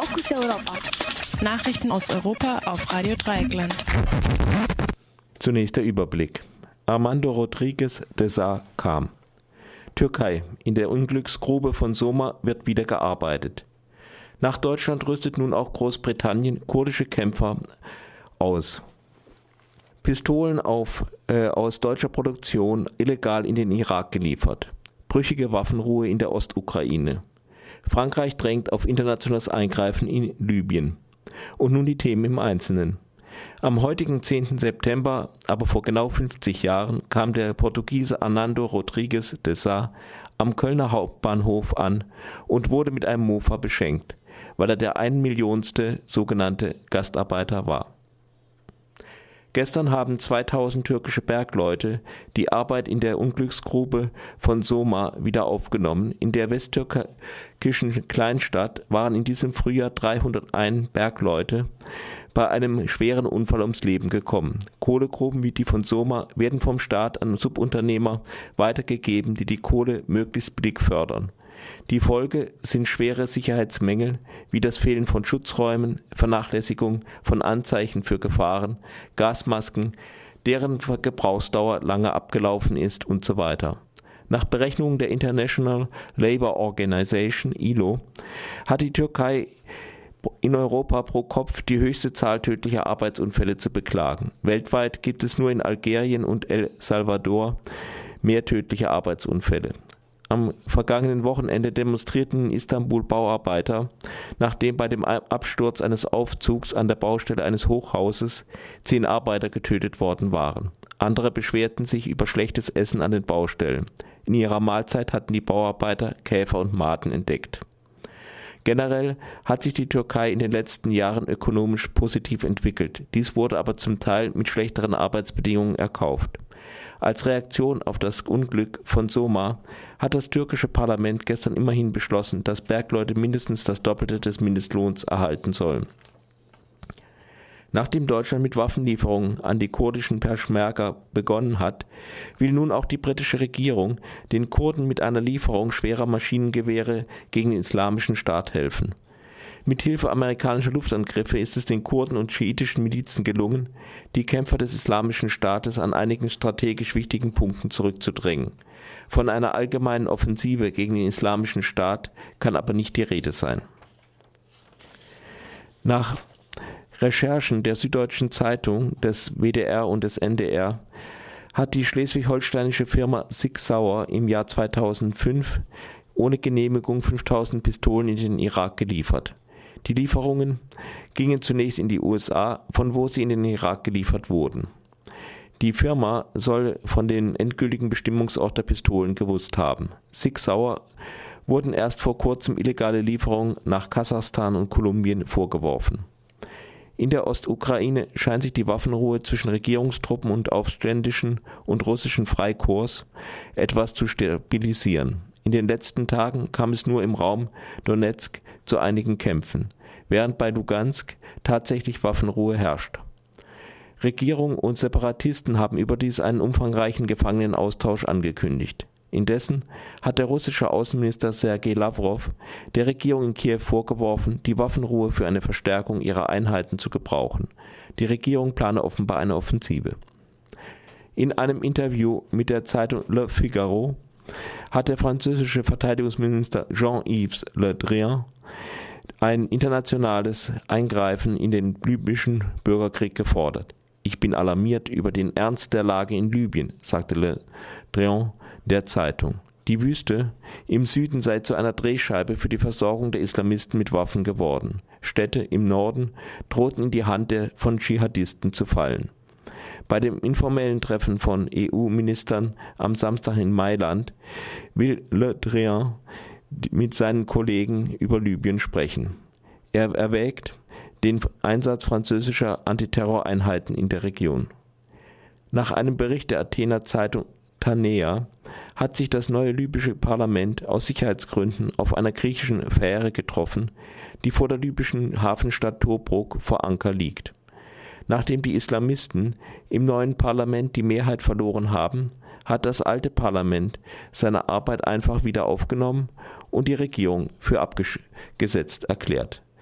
Fokus Europa. Nachrichten aus Europa auf Radio Dreieckland. Zunächst der Überblick. Armando Rodriguez de Sa kam. Türkei. In der Unglücksgrube von Soma wird wieder gearbeitet. Nach Deutschland rüstet nun auch Großbritannien kurdische Kämpfer aus. Pistolen auf, äh, aus deutscher Produktion illegal in den Irak geliefert. Brüchige Waffenruhe in der Ostukraine. Frankreich drängt auf internationales Eingreifen in Libyen. Und nun die Themen im Einzelnen. Am heutigen 10. September, aber vor genau 50 Jahren, kam der Portugiese Arnando Rodrigues de Sá am Kölner Hauptbahnhof an und wurde mit einem Mofa beschenkt, weil er der ein Millionste sogenannte Gastarbeiter war. Gestern haben 2000 türkische Bergleute die Arbeit in der Unglücksgrube von Soma wieder aufgenommen. In der westtürkischen Kleinstadt waren in diesem Frühjahr 301 Bergleute bei einem schweren Unfall ums Leben gekommen. Kohlegruben wie die von Soma werden vom Staat an Subunternehmer weitergegeben, die die Kohle möglichst billig fördern. Die Folge sind schwere Sicherheitsmängel wie das Fehlen von Schutzräumen, Vernachlässigung von Anzeichen für Gefahren, Gasmasken, deren Gebrauchsdauer lange abgelaufen ist und so weiter. Nach Berechnungen der International Labour Organization ILO hat die Türkei in Europa pro Kopf die höchste Zahl tödlicher Arbeitsunfälle zu beklagen. Weltweit gibt es nur in Algerien und El Salvador mehr tödliche Arbeitsunfälle. Am vergangenen Wochenende demonstrierten in Istanbul Bauarbeiter, nachdem bei dem Absturz eines Aufzugs an der Baustelle eines Hochhauses zehn Arbeiter getötet worden waren. Andere beschwerten sich über schlechtes Essen an den Baustellen. In ihrer Mahlzeit hatten die Bauarbeiter Käfer und Maden entdeckt. Generell hat sich die Türkei in den letzten Jahren ökonomisch positiv entwickelt. Dies wurde aber zum Teil mit schlechteren Arbeitsbedingungen erkauft. Als Reaktion auf das Unglück von Soma hat das türkische Parlament gestern immerhin beschlossen, dass Bergleute mindestens das Doppelte des Mindestlohns erhalten sollen. Nachdem Deutschland mit Waffenlieferungen an die kurdischen Peschmerga begonnen hat, will nun auch die britische Regierung den Kurden mit einer Lieferung schwerer Maschinengewehre gegen den Islamischen Staat helfen. Mithilfe amerikanischer Luftangriffe ist es den Kurden und schiitischen Milizen gelungen, die Kämpfer des Islamischen Staates an einigen strategisch wichtigen Punkten zurückzudrängen. Von einer allgemeinen Offensive gegen den Islamischen Staat kann aber nicht die Rede sein. Nach Recherchen der Süddeutschen Zeitung, des WDR und des NDR hat die schleswig-holsteinische Firma Sig Sauer im Jahr 2005 ohne Genehmigung 5000 Pistolen in den Irak geliefert. Die Lieferungen gingen zunächst in die USA, von wo sie in den Irak geliefert wurden. Die Firma soll von den endgültigen Bestimmungsort der Pistolen gewusst haben. Six Sauer wurden erst vor kurzem illegale Lieferungen nach Kasachstan und Kolumbien vorgeworfen. In der Ostukraine scheint sich die Waffenruhe zwischen Regierungstruppen und Aufständischen und russischen Freikorps etwas zu stabilisieren. In den letzten Tagen kam es nur im Raum Donetsk zu einigen Kämpfen, während bei Lugansk tatsächlich Waffenruhe herrscht. Regierung und Separatisten haben überdies einen umfangreichen Gefangenenaustausch angekündigt. Indessen hat der russische Außenminister Sergei Lavrov der Regierung in Kiew vorgeworfen, die Waffenruhe für eine Verstärkung ihrer Einheiten zu gebrauchen. Die Regierung plane offenbar eine Offensive. In einem Interview mit der Zeitung Le Figaro hat der französische Verteidigungsminister Jean-Yves Le Drian ein internationales Eingreifen in den libyschen Bürgerkrieg gefordert. Ich bin alarmiert über den Ernst der Lage in Libyen, sagte Le Drian der Zeitung. Die Wüste im Süden sei zu einer Drehscheibe für die Versorgung der Islamisten mit Waffen geworden. Städte im Norden drohten in die Hand von Dschihadisten zu fallen. Bei dem informellen Treffen von EU-Ministern am Samstag in Mailand will Le Drian mit seinen Kollegen über Libyen sprechen. Er erwägt den Einsatz französischer Antiterroreinheiten in der Region. Nach einem Bericht der Athener Zeitung Tanea hat sich das neue libysche Parlament aus Sicherheitsgründen auf einer griechischen Fähre getroffen, die vor der libyschen Hafenstadt Tobruk vor Anker liegt. Nachdem die Islamisten im neuen Parlament die Mehrheit verloren haben, hat das alte Parlament seine Arbeit einfach wieder aufgenommen und die Regierung für abgesetzt erklärt.